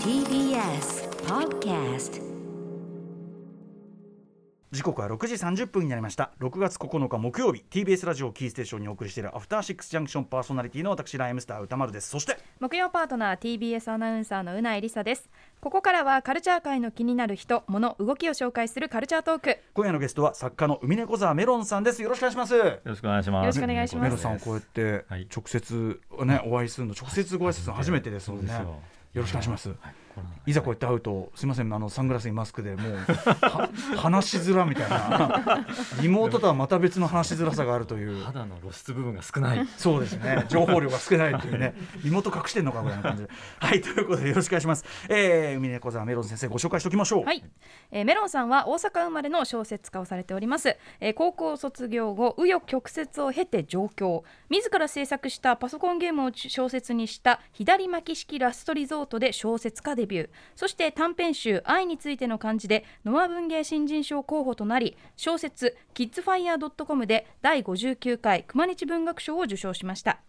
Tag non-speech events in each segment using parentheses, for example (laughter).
TBS Podcast 時刻は6時30分になりました。6月9日木曜日 TBS ラジオキーステーションにお送りしているアフターシックスジャンクションパーソナリティの私ライムスター歌丸です。そして木曜パートナー TBS アナウンサーのうないりさです。ここからはカルチャー界の気になる人物動きを紹介するカルチャートーク。今夜のゲストは作家の海猫沢メロンさんです。よろしくお願いします。よよろしくお願いします。よろしくお願いします。メロンさんこうやってはい直接ねお会いするの直接ご挨拶の初めてですもんね。そうですよ。よろしくお願いします。はいいざこうやって会うとすみませんあのサングラスにマスクでもうは (laughs) 話しづらみたいな。(laughs) 妹とはまた別の話しづらさがあるという。肌の露出部分が少ない。そうですね。情報量が少ないというね。妹隠してんのかぐらいな感じで。(laughs) はいということでよろしくお願いします。えー、海猫沢メロン先生ご紹介しておきましょう。はい、えーメロンさんは大阪生まれの小説家をされております、えー高校卒業後紆余曲折を経て上京。自ら制作したパソコンゲームを小説にした左巻き式ラストリゾートで小説家ビュー。そして短編集「愛についての漢字」でノア文芸新人賞候補となり小説「キッズファイヤー .com」で第59回熊日文学賞を受賞しました。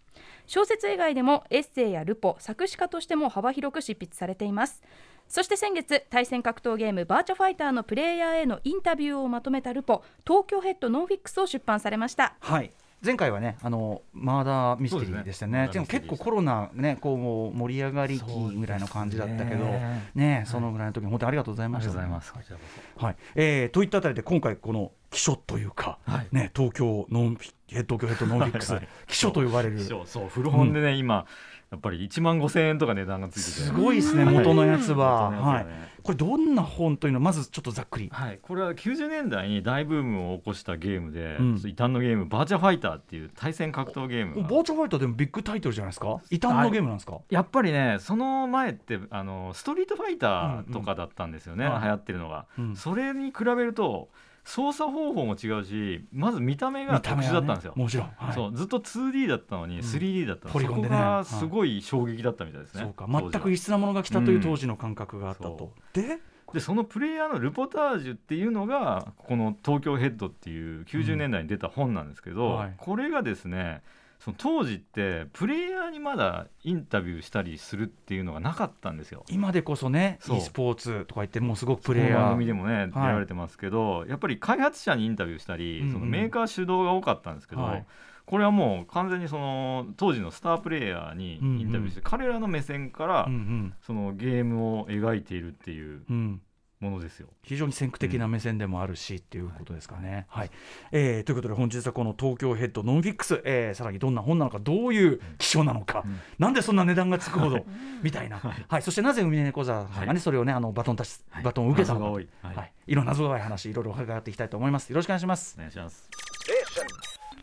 小説以外でもエッセイやルポ作詞家としても幅広く執筆されています。そして先月対戦格闘ゲームバーチャファイターのプレイヤーへのインタビューをまとめたルポ東京ヘッドノンフィックスを出版されました。はい。前回はねあのマーダーミステリーでしたね。でも結構コロナねこう盛り上がり期ぐらいの感じだったけどね。ねそのぐらいの時本当にありがとうございありましたがとうございます。こちらこはい。えー、といったあたりで今回この秘書というか、はい。ね東京ノンフィ東京ヘッドノンフィックス秘書と呼ばれる。そ。そうそう古本でね、今やっぱり1万5千円とか値段がついてて。すごいですね元のやつは、はい。これどんな本というのをまずちょっとざっくり。はい、これは90年代に大ブームを起こしたゲームで、うん。異端のゲームバーチャファイターっていう対戦格闘ゲームが。バーチャファイターでもビッグタイトルじゃないですか？異端のゲームなんですか、やっぱりねその前ってあのストリートファイターとかだったんですよね、うん。うん流行ってるのが、うん。それに比べると操作方法も違うしまず見た目が特殊だったんですよ、ねもちろん、はい。そうずっと 2D だったのん。に 3D だったの、そこポリでね。がすごい衝撃だったみたいですね、そうか。全く異質なものが来たという当時の感覚があったと、ででそのプレイヤーのルポタージュっていうのがこの「東京ヘッド」っていう90年代に出た本なんですけど、うんはい。これがですねその当時ってプレイヤーにまだインタビューしたりするっていうのがなかったんですよ。今でこそね e スポーツとか言ってもうすごくプレイヤこの番ー組でもね、出られてますけどやっぱり開発者にインタビューしたり、うんうん。そのメーカー主導が多かったんですけど、はい。これはもう完全にその当時のスタープレイヤーにインタビューして、彼らの目線からうんうん。そのゲームを描いているっていううんものですよ。非常に先駆的な目線でもあるし、っていうことですかね。はい、えーということで本日はこの東京ヘッドノンフィックス、えーさらにどんな本なのかどういう希少なのか、うん。なんでそんな値段がつくほど (laughs) みたいな、はい、そしてなぜ海猫座さんがね、はい。それをねあのバトンタッチ、はい。バトンを受けたのか。謎が多い。ははい。い、い、ろんな謎が多い話いろいろ伺っていきたいと思います。よろしくお願いします。お。願いします。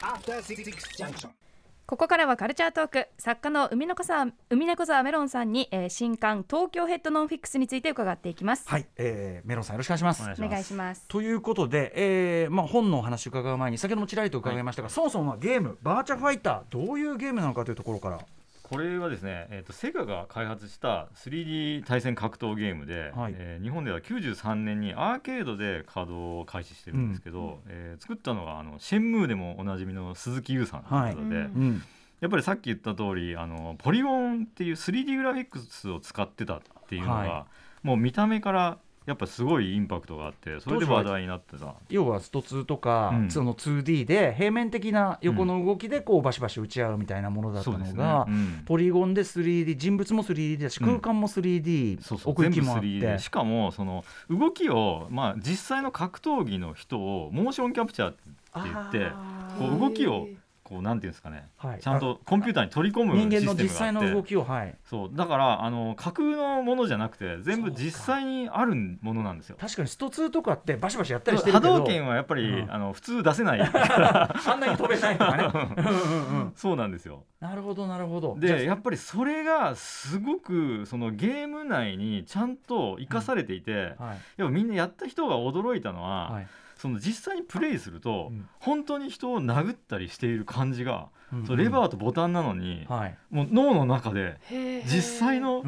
After Six Junction ここからはカルチャートーク作家の海猫さん海猫沢メロンさんに、えー新刊東京ヘッドノンフィックスについて伺っていきます、はい、えーメロンさんよろしくお願いします。お願いします。ということで、えーまあ、本のお話伺う前に先ほどもちらりと伺いましたが、そもそもはゲームバーチャファイターどういうゲームなのかというところからこれはですね、えー、とセガが開発した 3D 対戦格闘ゲームで、はい。えー日本では93年にアーケードで稼働を開始してるんですけど、えー作ったのがあのシェンムーでもおなじみの鈴木優さんということで、はい。うん。やっぱりさっき言った通りあのポリゴンっていう 3D グラフィックスを使ってたっていうのが、はもう見た目からやっぱすごいインパクトがあってそれで話題になってた。要はスト2とか、うん。その 2D で平面的な横の動きでこうバシバシ打ち合うみたいなものだったのそうですね。が、うん。ポリゴンで 3D 人物も 3D だしうん空間も 3D、そうそう。奥行きもあって。3D でしかもその動きを、まあ、実際の格闘技の人をモーションキャプチャーって言ってあこう動きをこうなんていうんですかね、はい。ちゃんとコンピューターに取り込む人間の実際の動きを、はい、そう。だからあの架空のものじゃなくて全部実際にあるものなんですよ。確かにスト2とかってバシバシやったりしてるけど。波動拳はやっぱり、うん。あの普通出せない。(laughs) あんなに飛べないとかね。(laughs) うんうんうんそうなんですよ。なるほどなるほど。でやっぱりそれがすごくそのゲーム内にちゃんと生かされていて、はい。やっぱみんなやった人が驚いたのは、はいその実際にプレイすると、うん。本当に人を殴ったりしている感じが、うん。そうレバーとボタンなのに、はい。もう脳の中で実際の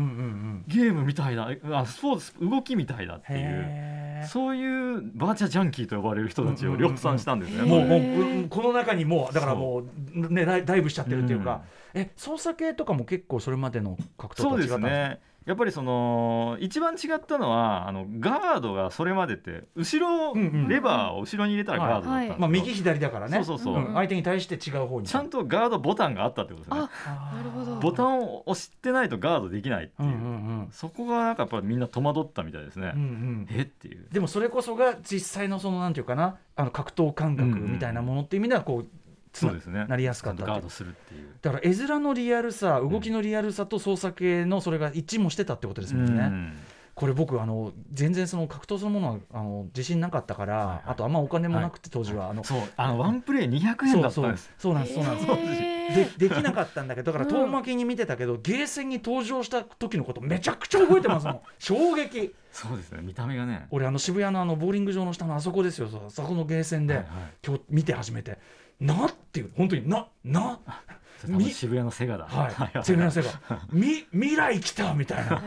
ゲームみたいなあスポーツ動きみたいだっていうそういうバーチャジャンキーと呼ばれる人たちを量産したんですね。もうもうこの中にもうだからもうねダイブしちゃってるっていうか、え操作系とかも結構それまでの格闘とそうでは違ったんですか？すねやっぱりその一番違ったのはあのガードがそれまでって後ろ、うんうん。レバーを後ろに入れたらガードだったまあ右左だからね。そうそうそう。ん相手に対して違う方に。ちゃんとガードボタンがあったってことですね。あなるほど。ボタンを押してないとガードできないっていう、うんうんうん。そこがなんかやっぱりみんな戸惑ったみたいですね、うんうん。えっていう。でもそれこそが実際のそのなんていうかなあの格闘感覚みたいなものっていう意味ではこうつなそうですね。なりやすかったって。いうちゃんとガードするっていう。だから絵面のリアルさ動きのリアルさと操作系のそれが一致もしてたってことですもんね、うん。これ僕あの全然その格闘そのものはあの自信なかったから、はいはい。あとあんまお金もなくて当時は、あのそう。あのワンプレイ200円だったんです。そうなんですそうなんです、へーでできなかったんだけどだからうん遠巻きに見てたけど、ゲーセンに登場した時のことめちゃくちゃ覚えてますもん。(laughs) 衝撃。そうですね。見た目がね。俺あの渋谷のあのボーリング場の下のあそこですよ。そこのゲーセンで、はいはい。今日見て初めてなっていう本当になな渋谷のセガだ。はい。(laughs) すみませんがみ未来来たみたいな。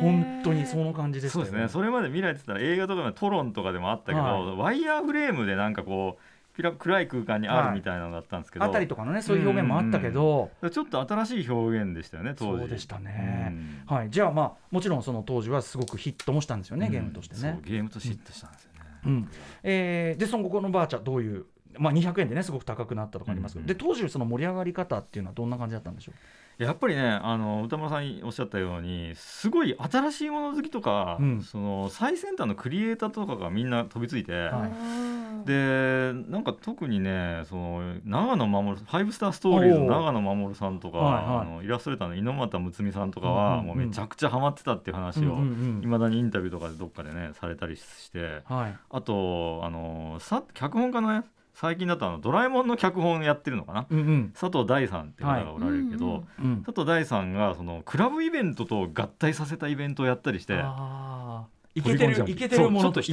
本当にその感じでしたよそうですね。それまで未来って言ったら映画とかのトロンとかでもあったけど、はワイヤーフレームでなんかこう暗い空間にあるみたいなのだったんですけど、あたりとかのねそういう表現もあったけど、ちょっと新しい表現でしたよね当時。そうでしたね。うん。はい、じゃあまあもちろんその当時はすごくヒットもしたんですよね、ゲームとしてね。そう。ゲームとしてヒットしたんですよね、うん。えーでその後このバーチャどういう、まあ、200円でねすごく高くなったとかありますけど、うんで当時その盛り上がり方っていうのはどんな感じだったんでしょやっぱりねあの歌村さんおっしゃったようにすごい新しいもの好きとか、うん。その最先端のクリエイターとかがみんな飛びついて、はい。でなんか特にねその長野守ファイブスターストーリーズの長野守さんとか、はいはい。あのイラストレーターの猪俣睦美さんとかうんは、うんうん。もうめちゃくちゃハマってたっていう話をうんうんいま、未だにインタビューとかでどっかでねされたりしてうんはい。あとあのさ脚本家のね最近だとあのドラえもんの脚本やってるのかな？うんうん。佐藤大さんっていう方がおられるけど、はいうん佐藤大さんがそのクラブイベントと合体させたイベントをやったりしていけてるいけて。るものとし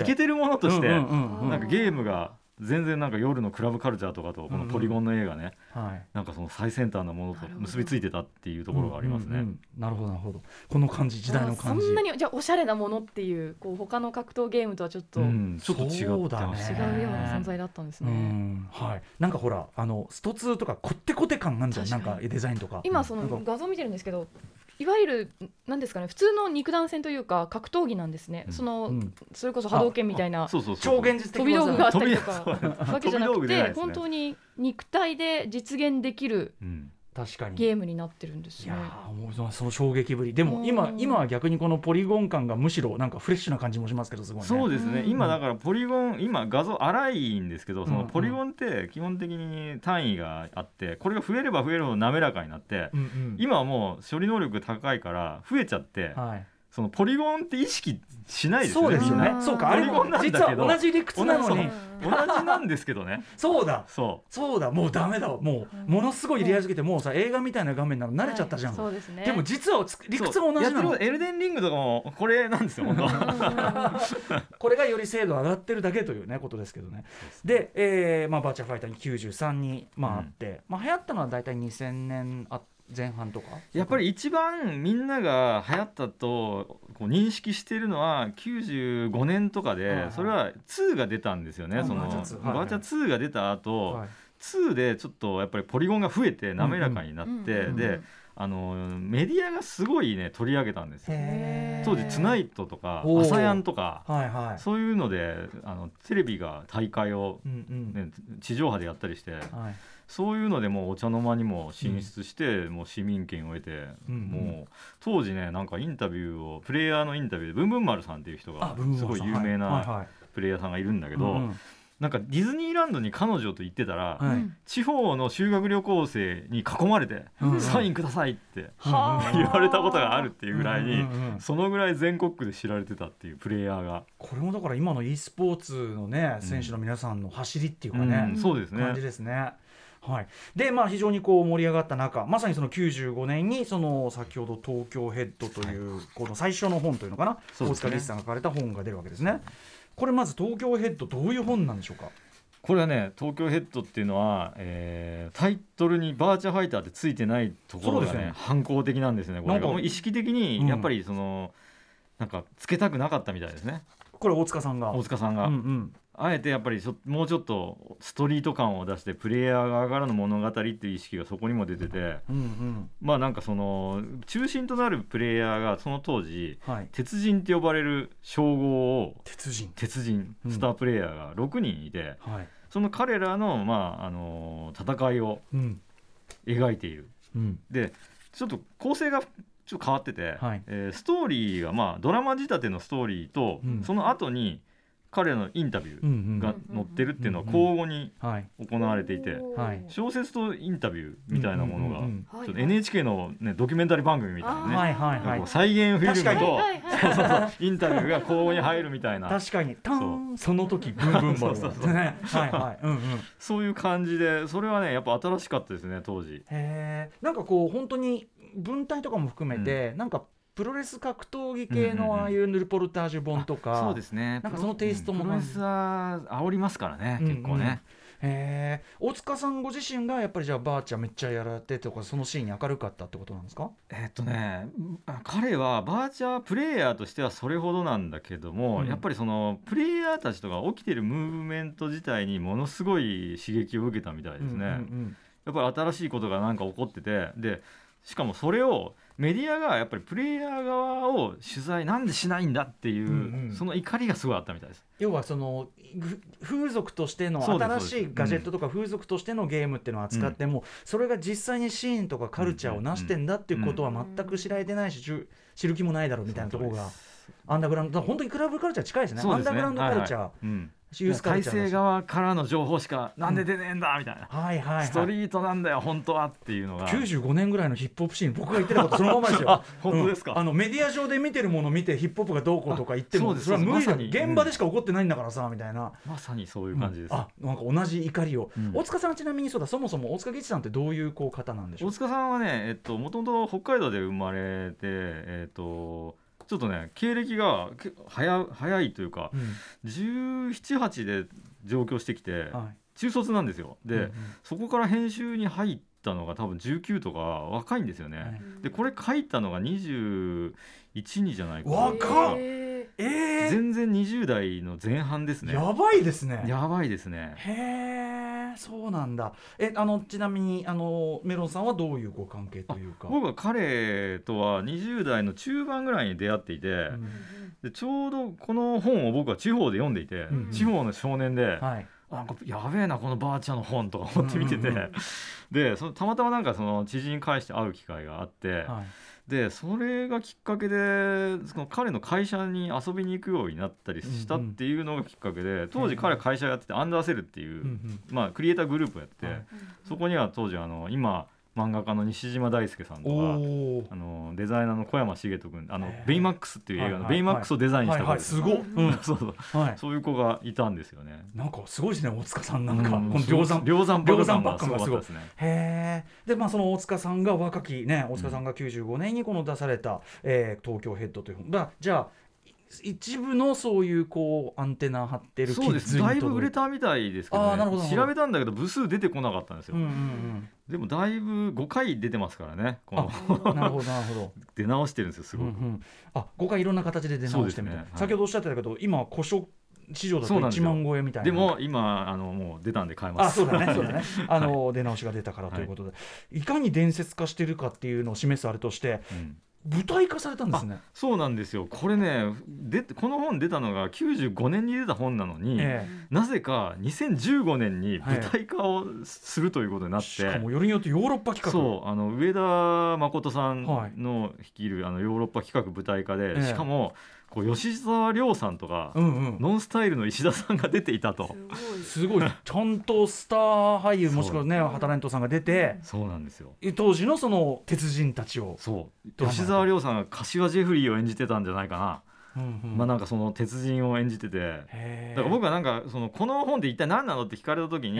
てうんうん。なんかゲームが全然なんか夜のクラブカルチャーとかとこのポリゴンの映画ね、はい。なんかその最先端なものと結びついてたっていうところがありますね。うんうんうん。なるほどなるほど。この感じ時代の感じ。そんなにじゃあおしゃれなものっていうこう他の格闘ゲームとはちょっとう違んちょっと違ってましそうねうような存在だったんですうね。んはい、なんかほらあのスト2とかこってこて感なんじゃん。なん確かデザインとか。今その画像見てるんですけどいわゆるなんですかね普通の肉弾戦というか格闘技なんですね、うん。その、うん。それこそ波動拳みたいなそうそうそう超現実的飛び道具があったりとかわけじゃなくてね。本当に肉体で実現できるうん確かに。ゲームになってるんですいやもうそのその衝撃ぶり。でも今うん。今は逆にこのポリゴン感がむしろなんかフレッシュな感じもしますけどすごいね。そうですね、うん。今だからポリゴン今画像荒いんですけどそうん。のポリゴンって基本的に単位があってこれが増えれば増えるほど滑らかになってうんうん。今はもう処理能力高いから増えちゃってはいそのポリゴンって意識しないですよねそうですよね。そうかあれもポリゴンなんだけ実どは同じ理屈なのに。同じなんですけどね。(laughs) そうだ。そそうだ。もうダメだもうものすごいリアルすぎてもうさ映画みたいな画面なの慣れちゃったじゃん、はい。そうですね。でも実は理屈が同じなの。エルデンリングとかもこれなんですよ (laughs) これがより精度上がってるだけというねことですけどね。で、えーまあ、バーチャファイターに93に、まあ、あって、まあ、流行ったのは大体2000年あ前半とか？やっぱり一番みんなが流行ったとこう認識しているのは95年とかでそれは2が出たんですよね、うんその。バーチャ2はいはい。バーチャ2が出た後、はい。2でちょっとやっぱりポリゴンが増えて滑らかになって、であのメディアがすごいね取り上げたんですよ。当時「ツナイト」とか「おー。アサヤン」とかはいはい。そういうのであのテレビが大会を、ね、地上波でやったりしてはいそういうのでもうお茶の間にも進出して、もう市民権を得て、うんうん。もう当時ねなんかインタビューをプレイヤーのインタビューでブンブン丸さんっていう人がすごい有名はいなはプレイヤーさんがいるんだけいど、うんうん。なんかディズニーランドに彼女と行ってたら、はい。うん地方の修学旅行生に囲まれて、うんうん。サインくださいってはあ。言われたことがあるっていうぐらいに、うんうんうん。そのぐらい全国区で知られてたっていうプレイヤーが、これもだから今の e スポーツのね選手の皆さんの走りっていうかね、うんそうですね。感じですね。はい、でまあ非常にこう盛り上がった中まさにその95年にその先ほど「東京ヘッド」というこの最初の本というのかな、大そうですね。塚律さんが書かれた本が出るわけですね。これまず「東京ヘッド」どういう本なんでしょうか？これはね東京ヘッドっていうのは、えータイトルにバーチャファイターってついてないところがねね。反抗的なんですねこれ意識的うん。にやっぱりその、なんかつけたくなかったみたいですね。これ大塚さんが。大塚さんが、うんうんあえてやっぱりもうちょっとストリート感を出してプレイヤー側からの物語っていう意識がそこにも出ててうんうん。まあなんかその中心となるプレイヤーがその当時はい。鉄人って呼ばれる称号を鉄人。鉄人うん。スタープレイヤーが6人いて、はい。その彼らの,、まあ、あの戦いをうん。描いている。うん。でちょっと構成がちょっと変わってて、はい。えーストーリーが、まあ、ドラマ仕立てのストーリーと、うん。その後に彼のインタビュうんうん。ーが載ってるっていうのはうん交互にはい。行われていて、はい。小説とインタビューみたいなものが、ちょっと NHK の、ね、ドキュメンタリー番組みたいなね、はいはいはい。なんかこう再現フィルム確かとはいはいそうそうそうインタビューが交互に入るみたいな。確かに。ターンその時ブンブンそうそうそう。ね。はいはい。うんうん。そういう感じでそれはねやっぱ新しかったですね当時。へえなんかこう本当に文体とかも含めて、なんかプロレス格闘技系のああいうルポルタージュ本とか、そうですね。なんかそのテイストもプロレスは煽りますからね、結構ね。へえ。大塚さんご自身がやっぱりじゃあバーチャめっちゃやられてとかそのシーンに明るかったってことなんですか？えっとねあ彼はバーチャープレイヤーとしてはそれほどなんだけども、うん。やっぱりそのプレイヤーたちとか起きてるムーブメント自体にものすごい刺激を受けたみたいですね、やっぱり新しいことがなんか起こっててでしかもそれをメディアがやっぱりプレイヤー側を取材なんでしないんだっていう、うんうんその怒りがすごいあったみたいです。要はそのふ風俗としての新しいガジェットとか風俗としてのゲームっていうのを扱っても、それが実際にシーンとかカルチャーを成してんだっていうことは全く知られてないし、知る気もないだろうみたいなところがアンダーグラウンド本当にクラブカルチャー近いですね。アンダーグラウンドカルチャー、ユース体制側からの情報しかなんで出ねえんだみたいな、はいはいはい。ストリートなんだよ本当はっていうのが。95年ぐらいのヒップホップシーン僕が言ってたことそのままですよ。あ (laughs) 本当ですか？うん。あのメディア上で見てるもの見てヒップホップがどうこうとか言ってもあそれは無理だ現場でしか起こってないんだからさみたいな。まさにそういう感じです、あなんか同じ怒りを、うん。大塚さんはちなみにそうだ。そもそも大塚吉さんってどういうこう方なんでしょう？大塚さんはねえっともともと北海道で生まれてえっとちょっとね経歴がけ早早いというかうん。1718で上京してきてはい。中卒なんですよ。で、うんうん。そこから編集に入ったのが多分19とか若いんですよね、はい。でこれ書いたのが21にじゃないかな。若っ！へえー。全然20代の前半ですね。やばいですね。やばいですね。へえそうなんだ。えあのちなみにあのメロンさんはどういうご関係というか？僕は彼とは20代の中盤ぐらいに出会っていて、うんでちょうどこの本を僕は地方で読んでいて、うん地方の少年で、はい。あなんかやべえなこのばあちゃんの本とか思って見てて、うんうんうん。でそのたまたまなんかその知人に返して会う機会があって、はいでそれがきっかけでその彼の会社に遊びに行くようになったりしたっていうのがきっかけで、当時彼は会社やっててアンダーセルっていう、うんうん。まあ、クリエイターグループをやってて、はい。そこには当時あの今漫画家の西島大輔さんとかあのデザイナーの小山茂人君あのベイマックスっていう映画のベイマックスをデザインした子です。そうそう。はい。そういう子がいたんですよね。なんかすごいですね大塚さんなんか、うん。この量産量産量産爆弾爆弾がすごいですね。へえでまあその大塚さんが若きね大塚さんが95年にこの出された、えー東京ヘッドという本。だじゃあい一部のそういうこうアンテナ張ってるそうです。だいぶ売れたたみたいですけど,、あーなるほど調べたんだけど部数出てこなかったんですよ、うんうん。でもだいぶ5回出てますからねこの。うんなるほどなるほど。(laughs) 出直してるんですよすごく、うんうん、あ5回いろんな形で出直してみたいね。はい。先ほどおっしゃってたけど今古書市場だと1そうなんですよ。万超えみたいな。でも今あのもう出たんで買えます。あそうだね (laughs) そうだね。あの、出直しが出たからということで、い、かに伝説化してるかっていうのを示すあれとしてうん舞台化されたんですね。そうなんですよ。これねでこの本出たのが95年に出た本なのに、えなぜか2015年に舞台化をするということになって、えしかもよりによってヨーロッパ企画。そうあの上田誠さんはい。の率いるあのヨーロッパ企画舞台化で、ええ。しかもこう吉沢亮さんとか、うんうん。ノンスタイルの石田さんが出ていたと。すごい。すごいちゃんとスター俳優もしくはねハタレントさんが出てそうなんですよ。当時のその鉄人たちを、そう。吉沢亮さんが柏ジェフリーを演じてたんじゃないかな、うんうん。まあなんかその鉄人を演じてて。だから僕はなんかそのこの本って一体何なのって聞かれた時に、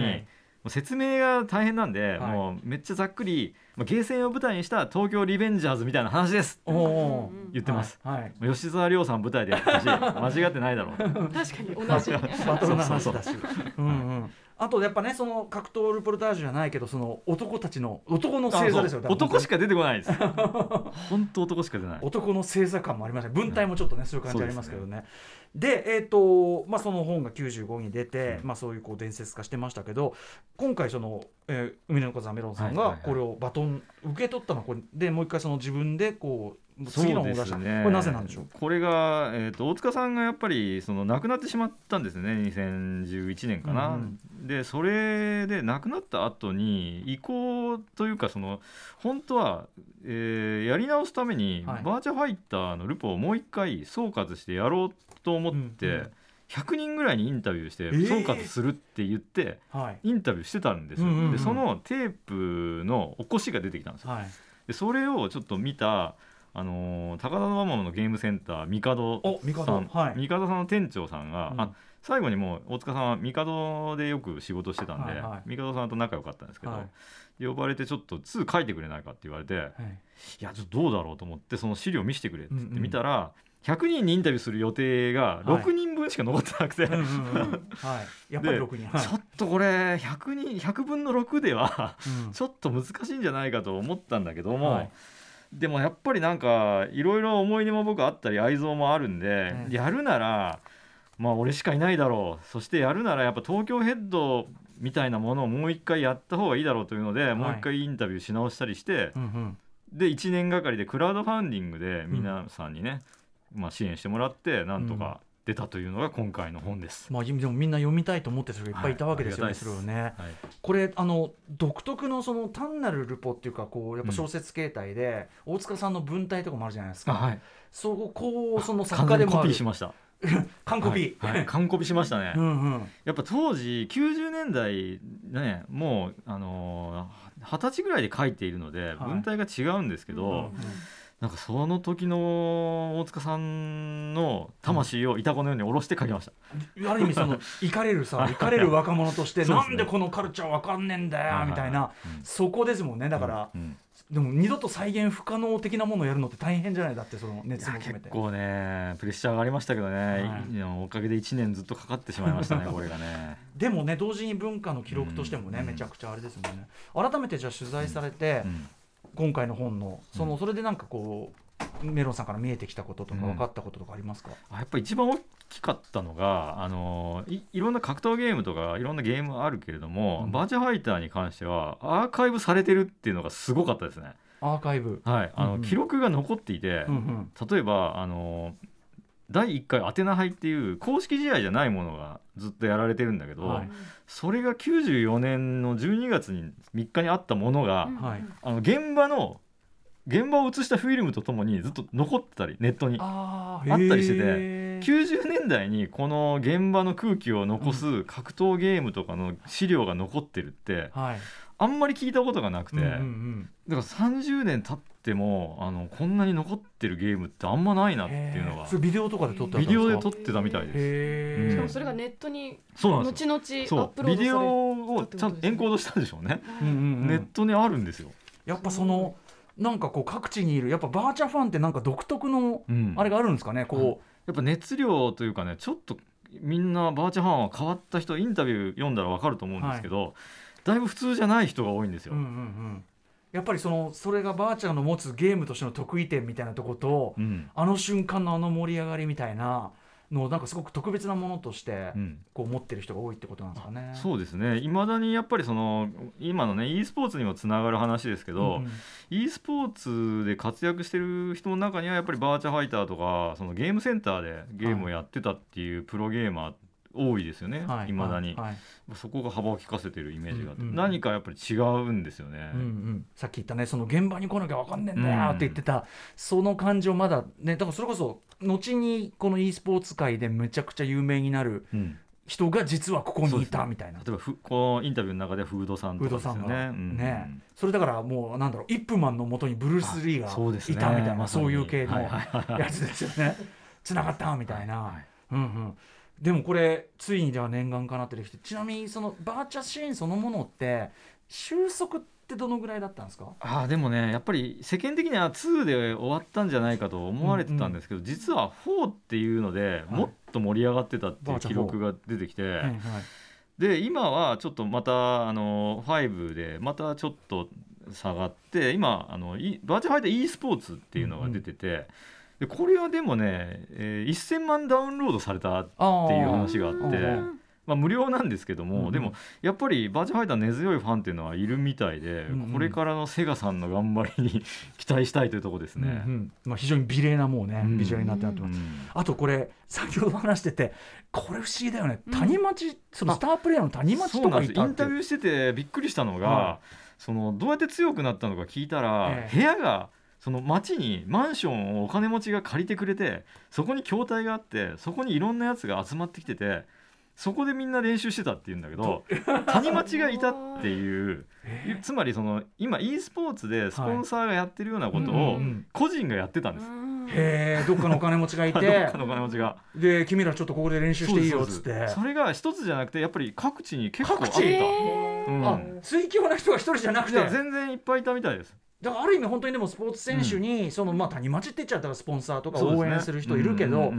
説明が大変なんで、はい。もうめっちゃざっくり、まあ、ゲーセンを舞台にした東京リベンジャーズみたいな話です。お言ってます、はい、はい。吉沢亮さん舞台でやったし (laughs) 間違ってないだろう。確かに同じ。(laughs) バトルの話だし。うんうんあとやっぱねその格闘ルポルタージュじゃないけどその男たちの男の星座ですよ男しかか出てこないです。(laughs) 本当男しか出ない。男の星座感もありますね文体もちょっとね、そういう感じありますけどね。でえっ、とまあその本が95に出て、うん。まあそういうこう伝説化してましたけど今回その、えー、海の風メロンさんがこれをバトン受け取ったのはこれでもう一回その自分でこう次の本を出した、ですね。これなぜなんでしょう？これが、えー、と大塚さんがやっぱりその亡くなってしまったんですね。2011年かな、うんでそれで亡くなった後に移行というかその本当は、えーやり直すために、はい。バーチャファイターのルポをもう一回総括してやろうと思って、うんうん100人ぐらいにインタビューしてえー。総括するって言って、はい。インタビューしてたんですよ、でそのテープの起こしが出てきたんですよ。はい。でそれをちょっと見た、あのー高田馬場のゲームセンター帝さん、はい。帝さんの店長さんが、うん。あ最後にもう大塚さんは帝でよく仕事してたんで、はいはい。帝さんと仲良かったんですけど、はい。呼ばれてちょっと2書いてくれないかって言われて、はい。いやちょっとどうだろうと思ってその資料見せてくれって言ってうんうん。見たら、100人にインタビューする予定がはい。6人分しか残ってなくて、うんうんうん。はい。やっぱり6人。はい。ちょっとこれ100人100分の6ではうん。(laughs) ちょっと難しいんじゃないかと思ったんだけども、はいでもやっぱりなんかいろいろ思い出も僕あったり愛憎もあるんで、うん。やるならまあ俺しかいないだろう。そしてやるならやっぱ東京ヘッドみたいなものをもう一回やった方がいいだろうというので、もう一回インタビューし直したりしてうんうん。で1年がかりでクラウドファンディングで皆さんにね、まあ、支援してもらってなんとか出たというのが今回の本です。まあ、でもみんな読みたいと思ってる人がいっぱいいたわけですよね、はいそれをね。はいこれあの独特のその単なるルポっていうかこうやっぱ小説形態で、大塚さんの文体とかもあるじゃないですか。はい、そこをその作家でもあるピーしました。(laughs) 完コピはいはい完コピしましたね。(laughs) うんうんやっぱ当時90年代ねもうあのー二十歳ぐらいで書いているのではい文体が違うんですけど、うんなんかその時の大塚さんの魂をいたこのように下ろして書きました。ある意味そのイかれるさ (laughs) イかれる若者として (laughs) ね。なんでこのカルチャーわかんねえんだよみたいな。うん。そこですもんねだから、うんでも二度と再現不可能的なものをやるのって大変じゃない？だってそのい熱やも込めて。結構ねプレッシャーがありましたけどね、はい。おかげで1年ずっとかかってしまいましたねこれがね。(laughs) でもね同時に文化の記録としてもね、うん。めちゃくちゃあれですもんね。改めてじゃあ取材されて、うん今回の本のその、うん。それでなんかこうメロンさんから見えてきたこととかうん。分かったこととかありますか、あやっぱり一番大きかったのがあのいいろんな格闘ゲームとかいろんなゲームあるけれども、うん。バーチャファイターに関してはアーカイブされてるっていうのがすごかったですね。アーカイブ、はい、あの、うんうん。記録が残っていて、うんうん。例えばあの第1回アテナ杯っていう公式試合じゃないものがずっとやられてるんだけど、はい。それが94年の12月に3日にあったものが、はい。あの現場の現場を映したフィルムとともにずっと残ってたりネットに。ああったりしててて90年代にこの現場の空気を残す格闘ゲームとかの資料が残ってるってはい。あんまり聞いたことがなくて、うんうんうん。だから30年経ってもあのこんなに残ってるゲームってあんまないなっていうのが。ビデオとかで撮ってビですか？デオで撮ってたみたいです。しかもそれがネットに後々アップロードされビデオをたってちゃんことですね。とエンコードしたんでしょうね、うんうんうんネットにあるんですよ、やっぱそのなんかこう各地にいるやっぱバーチャファンってなんか独特のうん。あれがあるんですかね、こやっぱ熱量というかねちょっとみんなバーチャファンは変わった人インタビュー読んだら分かると思うんですけど、だいぶ普通じゃない人が多いんですう、よ。うんうんうん、やっぱりそのそれがバーチャルの持つゲームとしての得意点みたいなとこと、うん。あの瞬間のあの盛り上がりみたいなのをなんかすごく特別なものとしてうん。こう持ってる人が多いってことなんですかね。そうですね。いまだにやっぱりその今のね e スポーツにもつながる話ですけど、うん e スポーツで活躍してる人の中にはやっぱりバーチャファイターとかそのゲームセンターでゲームをやってたっていうプロゲーマー多いですよね、はいいまだに、そこが幅を利かせてるイメージがあって、何かやっぱり違うんですよね。うんうん、さっき言ったねその現場に来なきゃ分かんねえんだようんって言ってた、その感情まだねだからそれこそ後にこの e スポーツ界でめちゃくちゃ有名になるうん。人が実はここにいたみたいな。例えばふこのインタビューの中ではフードさんとかですよね。ね。それだからもうなんだろうイップマンのもとにブルース・リーがいたみたいなそういう系のやつですよね。つながったみたいな、はい。うんうん、でもこれついにでは念願かなってできてちなみにそのバーチャシーンそのものって収束ってどのぐらいだったんですか？あーでもねやっぱり世間的には2で終わったんじゃないかと思われてたんですけど、実は4っていうのでい。もっと盛り上がってたっていうバーチャ4記録が出てきて、はいはい。で今はちょっとまたあの5でまたちょっと下がって今あのいバーチャファイター e スポーツっていうのが出てて、でこれはでもね、えー1000万ダウンロードされたっていう話があってうんまあ、無料なんですけども、うんでもやっぱりバーチャファイター根強いファンっていうのはいるみたいで、うんうん。これからのセガさんの頑張りに (laughs) 期待したいというところですうんうね。ん。まあ、非常に美麗なもうね、うん。ビジュアルになってなってます、うんあとこれ先ほど話しててこれ不思議だよね、うん。谷町そのスタープレイヤーの谷町とかインタビューしててびっくりしたのが、はそのどうやって強くなったのか聞いたら、ええ。部屋がその町にマンションをお金持ちが借りてくれてそこに筐体があってそこにいろんなやつが集まってきててそこでみんな練習してたっていうんだけど谷町がいたっていう (laughs) えつまりその今 e スポーツでスポンサーがやってるようなことうんをうん。個人がやってたんです。へえどっかのお金持ちがい (laughs) どてっかのお金持ちが。で君らちょっとここで練習していいよっつって。それが一つじゃなくてやっぱり各地に結構あった。各地？うん。あ追求な人が一人じゃなくて。全然いっぱいいたみたいです。だからある意味本当にでもスポーツ選手に、そのまあ谷町って言っちゃったらスポンサーとか応援する人いるけど、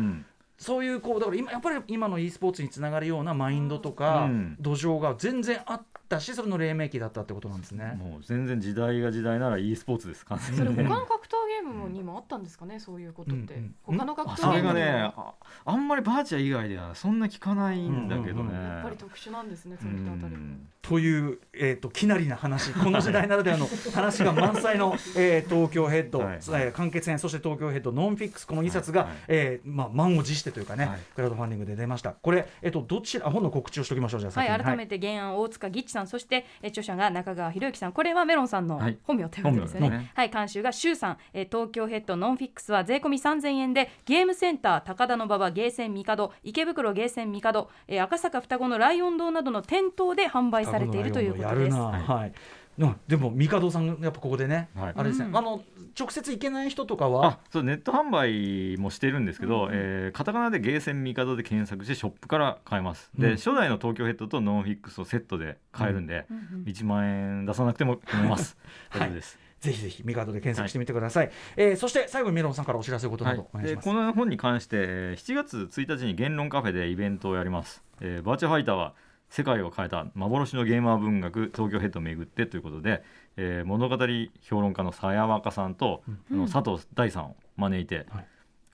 そういうこうだから今やっぱり今の e スポーツにつながるようなマインドとか、うん。土壌が全然あったしそれの黎明期だったってことなんですね。もう全然時代が時代なら e スポーツです完全にそれ他の格ムにもあったんですかねそういうことって、うんうん。他の格あ闘ゲームにもそれがねああんまりバーチャ以外ではそんな聞かないんだけどね、うん。うんやっぱり特殊なんですねそういったあたりも、うん。という、えー、ときなりな話。この時代ならではの (laughs) 話が満載の、えー東京ヘッド、はい。えー完結編そして東京ヘッドノンフィックス。この2冊が、はい。はい。えーまあ、満を持してというかね、はい。クラウドファンディングで出ました。これ、えー、とどちらあ本の告知をしておきましょうじゃあはい、先に。改めて原案大塚義知さんそしてえー著者が中川博之さん。これはメロンさんのはい。本名ということですよね、本名ですね。はい監修が周さん、えー東京ヘッドノンフィックスは税込み3000円でゲームセンター高田馬場ゲーセン帝池袋ゲーセン帝、えー赤坂双子のライオン堂などの店頭で販売されているということです。やるな、はい。なでも帝さんやっぱここでね、はい。あれですね、うん。あの直接行けない人とかは？あそうネット販売もしてるんですけど、えーカタカナでゲーセンミカドで検索してショップから買えます、でうん。初代の東京ヘッドとノンフィックスをセットで買えるんで、うんうん1万円出さなくても読めます。(laughs) 大丈夫です、ぜひぜひミカドで検索してみてください、えーそして最後にメロンさんからお知らせことなどお願いします、でこの本に関してえー7月1日に言論カフェでイベントをやります、えーバーチャファイターは世界を変えた幻のゲーマー文学東京ヘッドを巡ってということで、えー物語評論家の鞘若さんと、あの佐藤大さんを招いて、はい。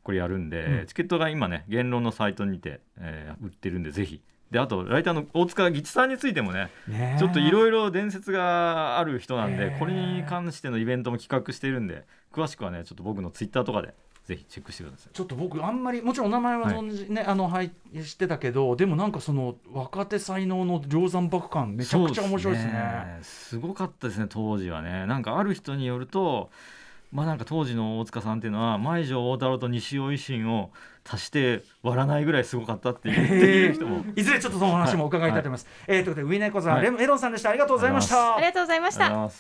これやるんで、うん。チケットが今ね言論のサイトにて、えー売ってるんでぜひであとライターの大塚義知さんについてもねちょっといろいろ伝説がある人なんで、これに関してのイベントも企画してるんで詳しくはねちょっと僕のツイッターとかでぜひチェックしてください。ちょっと僕あんまりもちろんお名前は存じ、ねあのはい知ってたけどでもなんかその若手才能の量産爆感めちゃくちゃ面白いですね。すごかったですね当時はね。なんかある人によるとまあなんか当時の大塚さんっていうのは舞城大太郎と西尾維新を足して割らないぐらいすごかったっている人も。(laughs) いずれちょっとその話も伺いたいと思います。えーということでウィネコさん、はい。レメロンさんでした。ありがとうございました。ありがとうございました